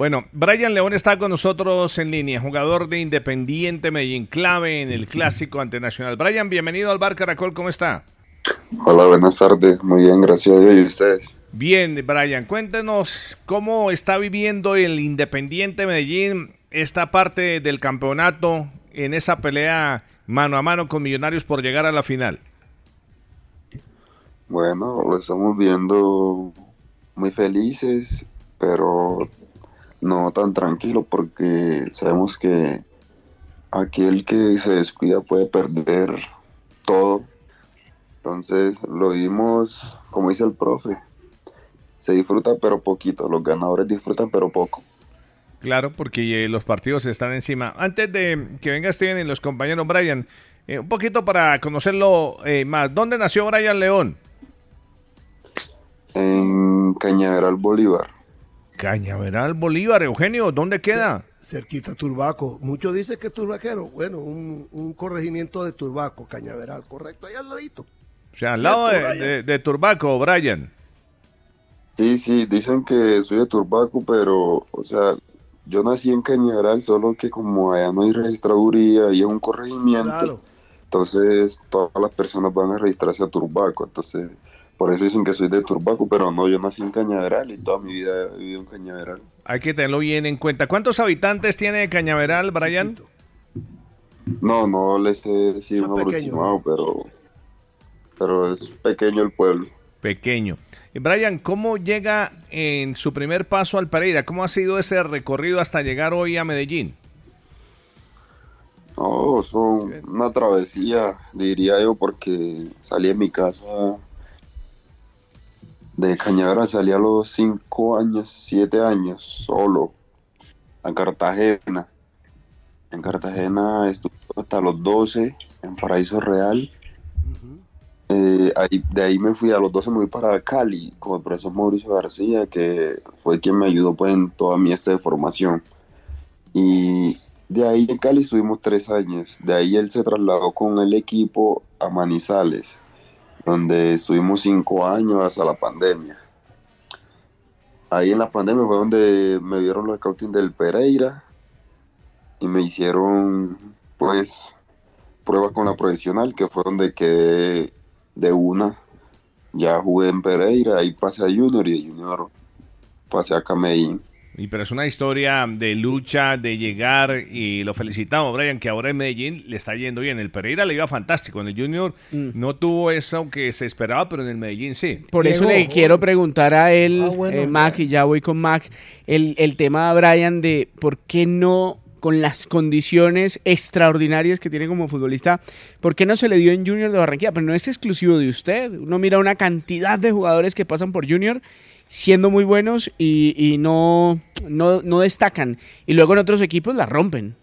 Bueno, Brian León está con nosotros en línea, jugador de Independiente Medellín, clave en el clásico ante Nacional. Brian, bienvenido al Bar Caracol, ¿cómo está? Hola, buenas tardes, muy bien, gracias a Dios y ustedes. Bien, Brian, cuéntenos cómo está viviendo el Independiente Medellín esta parte del campeonato en esa pelea mano a mano con Millonarios por llegar a la final. Bueno, lo estamos viendo muy felices, pero no tan tranquilo porque sabemos que aquel que se descuida puede perder todo. Entonces lo vimos, como dice el profe, se disfruta pero poquito, los ganadores disfrutan pero poco. Claro, porque eh, los partidos están encima. Antes de que venga Steven y los compañeros Brian, eh, un poquito para conocerlo eh, más. ¿Dónde nació Brian León? En Cañaveral Bolívar. Cañaveral Bolívar, Eugenio, ¿dónde queda? Cerquita Turbaco. Muchos dicen que es turbaquero. Bueno, un, corregimiento de Turbaco, Cañaveral, correcto, ahí al ladito. O sea, al lado de, Turbaco, Brian. Sí, sí, dicen que soy de Turbaco, pero, o sea, yo nací en Cañaveral, solo que como allá no hay registraduría y es un corregimiento, entonces todas las personas van a registrarse a Turbaco, entonces por eso dicen que soy de Turbaco, pero no, yo nací en Cañaveral y toda mi vida he vivido en Cañaveral. Hay que tenerlo bien en cuenta. ¿Cuántos habitantes tiene Cañaveral, Brian? No, no les sé decir un aproximado, pero, pero es pequeño el pueblo. Pequeño. Brian, ¿cómo llega en su primer paso al Pereira? ¿Cómo ha sido ese recorrido hasta llegar hoy a Medellín? No, son una travesía, diría yo, porque salí de mi casa de Cañaveral, salí a los 5 años, 7 años, solo, a Cartagena. En Cartagena estuve hasta los 12, en Paraíso Real. Eh, ahí, de ahí me fui a los 12, me fui para Cali con el profesor Mauricio García, que fue quien me ayudó pues, en toda mi este de formación. Y de ahí en Cali estuvimos tres años. De ahí él se trasladó con el equipo a Manizales donde estuvimos cinco años hasta la pandemia. Ahí en la pandemia fue donde me vieron los scouting del Pereira y me hicieron pues pruebas con la profesional, que fue donde quedé de una. Ya jugué en Pereira, ahí pasé a Junior y de Junior pasé a Cameín. Y pero es una historia de lucha, de llegar, y lo felicitamos, Brian, que ahora en Medellín le está yendo bien. El Pereira le iba fantástico, en el Junior mm. no tuvo eso que se esperaba, pero en el Medellín sí. Por eso le quiero preguntar a él, ah, eh, Mac, y ya voy con Mac, el, el tema, Brian, de por qué no con las condiciones extraordinarias que tiene como futbolista, ¿por qué no se le dio en Junior de Barranquilla? Pero no es exclusivo de usted. Uno mira una cantidad de jugadores que pasan por Junior siendo muy buenos y, no, no, destacan. Y luego en otros equipos la rompen.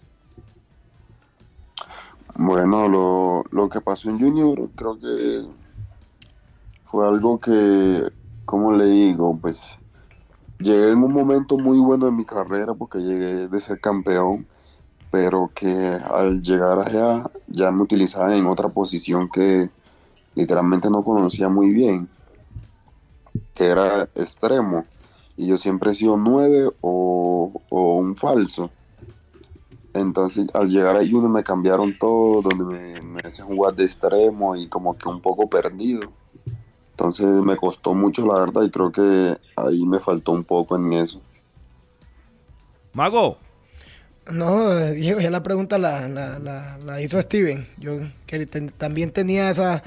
Bueno, lo, lo que pasó en Junior creo que fue algo que, como le digo, pues llegué en un momento muy bueno de mi carrera porque llegué de ser campeón, pero que al llegar allá ya me utilizaban en otra posición que literalmente no conocía muy bien que era extremo. Y yo siempre he sido nueve o, un falso. Entonces al llegar ahí uno me cambiaron todo, donde me, me hacían jugar de extremo y como que un poco perdido. Entonces me costó mucho la verdad y creo que ahí me faltó un poco en eso. Mago. No, Diego, ya la pregunta la, la, la, hizo Steven. Yo que también tenía esa,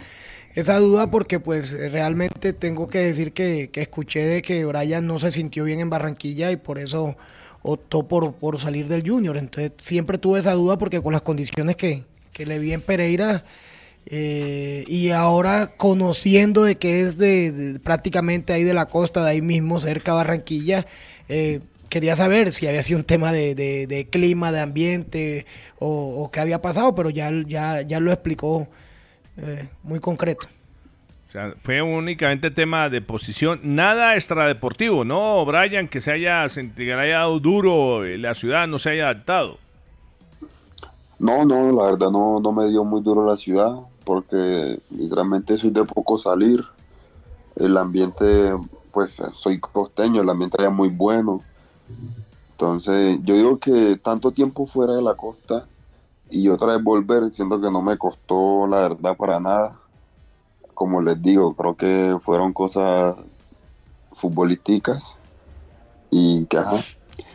esa duda porque pues realmente tengo que decir que, escuché de que Brian no se sintió bien en Barranquilla y por eso optó por, por salir del Junior. Entonces siempre tuve esa duda porque con las condiciones que, le vi en Pereira eh, y ahora conociendo de que es de, prácticamente ahí de la costa, de ahí mismo, cerca de Barranquilla, eh, quería saber si había sido un tema de, clima, de ambiente o, o, qué había pasado, pero ya, ya, ya lo explicó eh, muy concreto. O sea, fue únicamente tema de posición, nada extradeportivo, ¿no, Brian? Que se haya, sentido, haya dado duro, la ciudad no se haya adaptado. No, no, la verdad no, no me dio muy duro la ciudad, porque literalmente soy de poco salir. El ambiente, pues soy costeño, el ambiente allá muy bueno. Entonces, yo digo que tanto tiempo fuera de la costa y otra vez volver, siento que no me costó la verdad para nada. Como les digo, creo que fueron cosas futbolísticas y que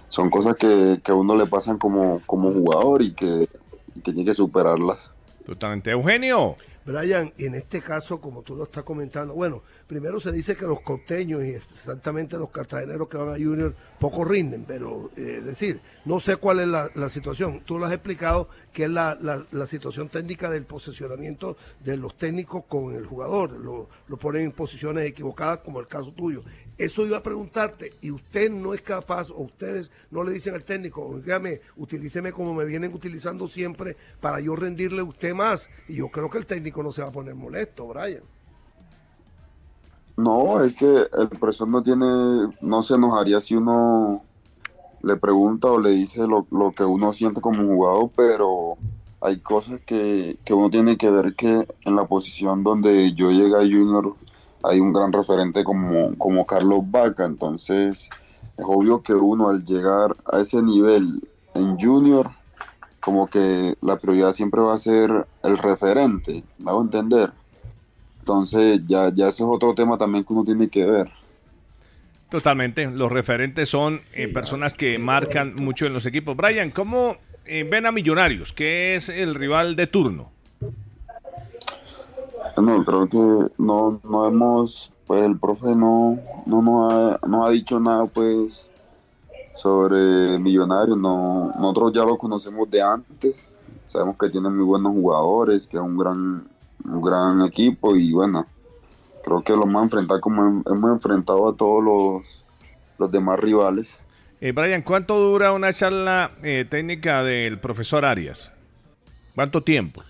son cosas que, que, a uno le pasan como, como jugador y que, y que tiene que superarlas. Totalmente. Eugenio. Brian, en este caso, como tú lo estás comentando, bueno, primero se dice que los costeños y exactamente los cartageneros que van a Junior poco rinden, pero eh, es decir, no sé cuál es la, situación. Tú lo has explicado, que es la, situación técnica del posicionamiento de los técnicos con el jugador, lo, lo ponen en posiciones equivocadas, como el caso tuyo. Eso iba a preguntarte, y usted no es capaz, o ustedes no le dicen al técnico, oígame, utilíceme como me vienen utilizando siempre para yo rendirle a usted más. Y yo creo que el técnico no se va a poner molesto, Brian. No, es que el profesor no tiene, no se enojaría si uno le pregunta o le dice lo, que uno siente como jugador, pero hay cosas que, que uno tiene que ver que en la posición donde yo llegué a Junior hay un gran referente como, como Carlos Vaca, entonces es obvio que uno al llegar a ese nivel en junior, como que la prioridad siempre va a ser el referente, me hago entender. Entonces ya, ya ese es otro tema también que uno tiene que ver. Totalmente, los referentes son eh, personas que marcan mucho en los equipos. Brian, ¿cómo eh, ven a Millonarios? ¿Qué es el rival de turno? No, creo que no, no hemos, pues el profe no, no, nos ha, no ha dicho nada pues sobre Millonarios, no, nosotros ya lo conocemos de antes, sabemos que tiene muy buenos jugadores, que es un gran, un gran equipo y bueno, creo que lo vamos a enfrentar como hemos enfrentado a todos los, los demás rivales. Eh, Brian, ¿cuánto dura una charla eh, técnica del profesor Arias? ¿Cuánto tiempo?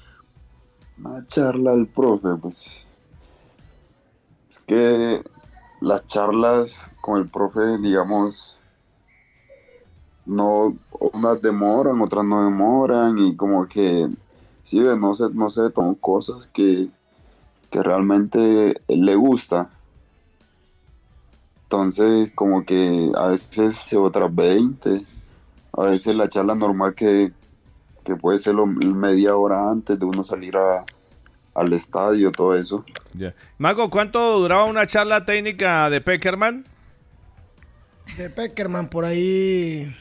Una charla del profe, pues. Es que las charlas con el profe, digamos, no, unas demoran, otras no demoran, y como que, sí, no sé, no sé, son cosas que, que realmente le gusta. Entonces, como que a veces se otras 20, a veces la charla normal que, que puede ser media hora antes de uno salir a, al estadio, todo eso. Mago, ¿cuánto duraba una charla técnica de Peckerman? De Peckerman, por ahí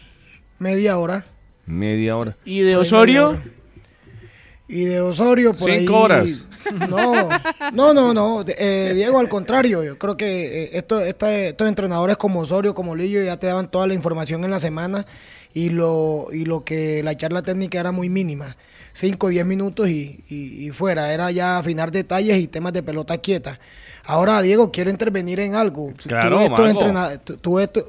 media hora. Media hora. ¿Y de Osorio? Y de Osorio por Cinco horas. No, no, no, no. Eh, Diego, al contrario, yo creo que eh, esto, estos entrenadores como Osorio, como Lillo, ya te daban toda la información en la semana y lo, y lo que la charla técnica era muy mínima. 5 o 10 minutos y, fuera. Era ya afinar detalles y temas de pelota quieta. Ahora, Diego, quiero intervenir en algo. Claro, tuve estos,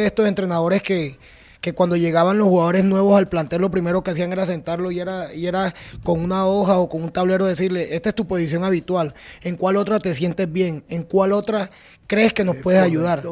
estos entrenadores que, que cuando llegaban los jugadores nuevos al plantel lo primero que hacían era sentarlo y era, y era con una hoja o con un tablero decirle, esta es tu posición habitual, en cuál otra te sientes bien, en cuál otra crees que nos puedes ayudar.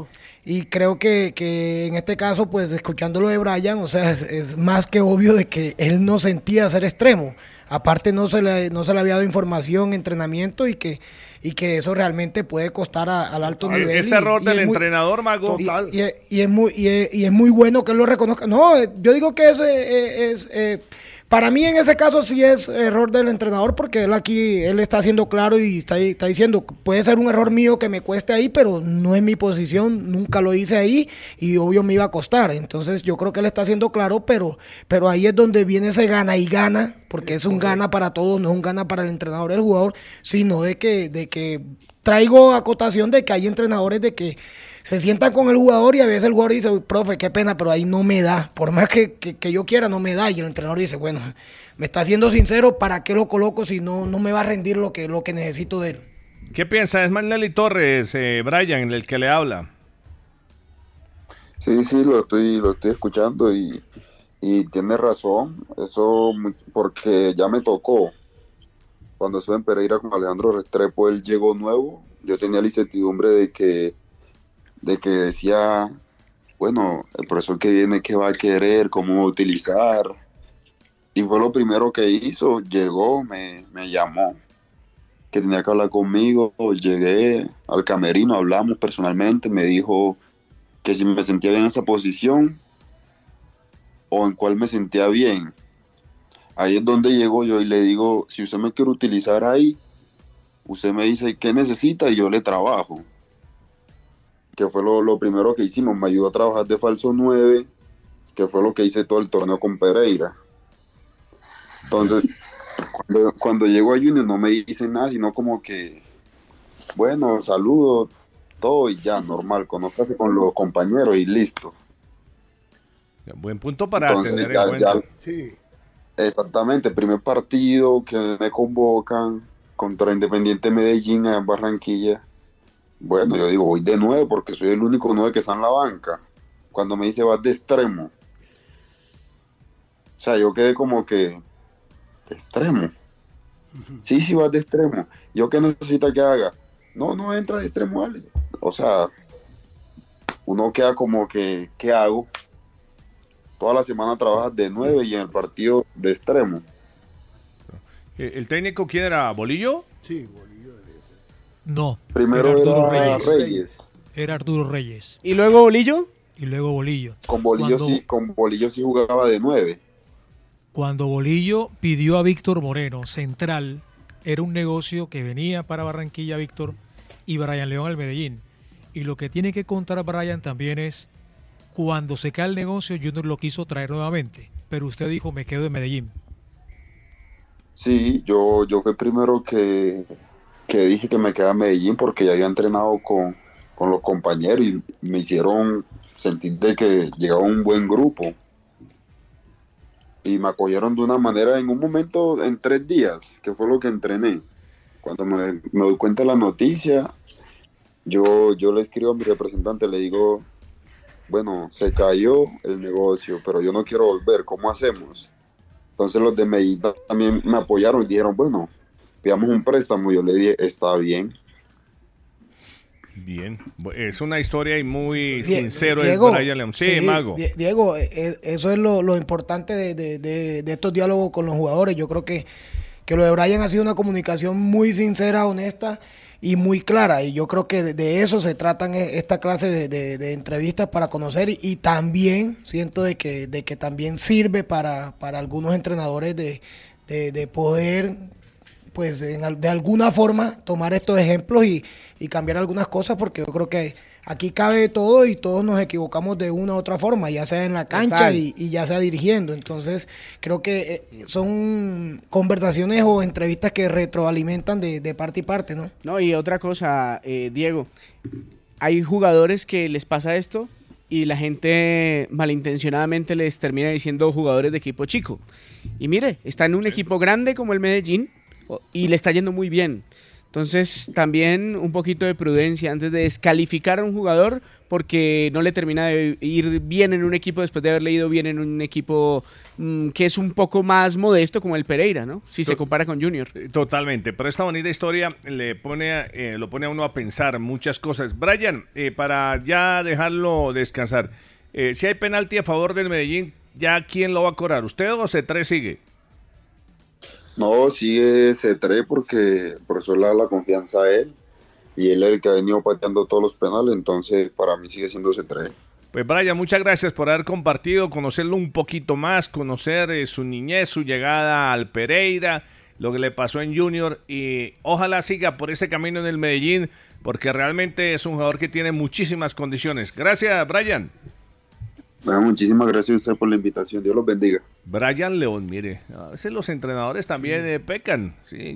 Y creo que, que, en este caso, pues escuchándolo de Brian, o sea, es, más que obvio de que él no sentía ser extremo. Aparte no se le, no se le había dado información, entrenamiento y que, y que eso realmente puede costar al alto nivel. Ese error del entrenador, Mago. Y, y, es muy, y, es, muy bueno que él lo reconozca. No, yo digo que eso es... Eh, para mí en ese caso sí es error del entrenador porque él aquí, él está haciendo claro y está, está diciendo, puede ser un error mío que me cueste ahí, pero no es mi posición, nunca lo hice ahí y obvio me iba a costar. Entonces yo creo que él está haciendo claro, pero, pero ahí es donde viene ese gana y gana, porque es un gana para todos, no es un gana para el entrenador el jugador, sino de que, de que traigo acotación de que hay entrenadores de que se sientan con el jugador y a veces el jugador dice, profe, qué pena, pero ahí no me da. Por más que, yo quiera, no me da. Y el entrenador dice, bueno, me está siendo sincero, ¿para qué lo coloco si no, no me va a rendir lo que, lo que necesito de él? ¿Qué piensa? Es Manley Torres, eh, Brian, el que le habla. Sí, sí, lo estoy, lo estoy escuchando y, y tiene razón. Eso porque ya me tocó. Cuando estuve en Pereira con Alejandro Restrepo, él llegó nuevo. Yo tenía la incertidumbre de que de que decía, bueno, el profesor que viene, ¿qué va a querer? ¿Cómo utilizar? Y fue lo primero que hizo, llegó, me, llamó, que tenía que hablar conmigo, llegué al camerino, hablamos personalmente, me dijo que si me sentía bien en esa posición, o en cuál me sentía bien. Ahí es donde llego yo y le digo, si usted me quiere utilizar ahí, usted me dice qué necesita y yo le trabajo. Que fue lo, primero que hicimos, me ayudó a trabajar de falso 9, que fue lo que hice todo el torneo con Pereira. Entonces, cuando, cuando llego a Junior no me dicen nada, sino como que, bueno, saludo, todo y ya, normal, conozcase con los compañeros y listo. Buen punto para tener en cuenta. sí. Exactamente, primer partido que me convocan contra Independiente Medellín en Barranquilla. Bueno, yo digo, voy de nueve porque soy el único nueve que está en la banca. Cuando me dice vas de extremo. O sea, yo quedé como que, ¿de extremo? Sí, sí, vas de extremo. ¿Yo qué necesita que haga? No, no entra de extremo, O sea, uno queda como que, ¿qué hago? toda la semana trabajas de nueve y en el partido de extremo. ¿El técnico quién era? ¿Bolillo? Sí, Bolillo. No. Primero era, Reyes. Era Arturo Reyes. ¿Y luego Bolillo? Y luego Bolillo. Con Bolillo, sí, con Bolillo sí jugaba de nueve. Cuando Bolillo pidió a Víctor Moreno, central, era un negocio que venía para Barranquilla Víctor y Brian León al Medellín. Y lo que tiene que contar Brian también es cuando se cae el negocio, Junior lo quiso traer nuevamente, pero usted dijo, me quedo en Medellín. Sí, yo, yo fui primero que, que dije que me quedaba en Medellín porque ya había entrenado con, con los compañeros y me hicieron sentir de que llegaba un buen grupo. Y me acogieron de una manera en un momento, en tres días, que fue lo que entrené. Cuando me, me doy cuenta de la noticia, yo, yo le escribo a mi representante, le digo, bueno, se cayó el negocio, pero yo no quiero volver, ¿cómo hacemos? Entonces los de Medellín también me apoyaron y dijeron, bueno, pidamos un préstamo. Yo le dije, está bien. Bien, es una historia y muy sincero Diego, Sí, Mago. Diego, e, e, eso es lo, importante de, estos diálogos con los jugadores. Yo creo que, que lo de Brian ha sido una comunicación muy sincera, honesta y muy clara. Y yo creo que de, eso se tratan e, esta clase de, entrevistas para conocer y, también siento de que, de que también sirve para, para algunos entrenadores de, de poder pues de alguna forma tomar estos ejemplos y, y, cambiar algunas cosas porque yo creo que aquí cabe todo y todos nos equivocamos de una u otra forma, ya sea en la cancha y, ya sea dirigiendo. Entonces creo que eh, son conversaciones o entrevistas que retroalimentan de, parte y parte, ¿no? No, y otra cosa, eh, Diego, hay jugadores que les pasa esto y la gente malintencionadamente les termina diciendo jugadores de equipo chico. Y mire, está en un equipo grande como el Medellín y le está yendo muy bien. Entonces, también un poquito de prudencia antes de descalificar a un jugador porque no le termina de ir bien en un equipo después de haberle ido bien en un equipo mm, que es un poco más modesto como el Pereira, ¿no? Si se compara con Junior. Eh, totalmente, pero esta bonita historia le pone, eh, lo pone a uno a pensar muchas cosas. Brian, eh, para ya dejarlo descansar, si hay penalti a favor del Medellín, ¿ya quién lo va a cobrar? ¿Usted o C3 sigue? No, sigue C3 porque por eso le da la confianza a él y él es el que ha venido pateando todos los penales, entonces para mí sigue siendo C3. Pues Brian, muchas gracias por haber compartido, conocerlo un poquito más, conocer eh, su niñez, su llegada al Pereira, lo que le pasó en Junior y ojalá siga por ese camino en el Medellín porque realmente es un jugador que tiene muchísimas condiciones. Gracias, Brian muchísimas gracias a usted por la invitación. Dios los bendiga. Brian León, mire, a veces los entrenadores también eh, pecan. ¿sí?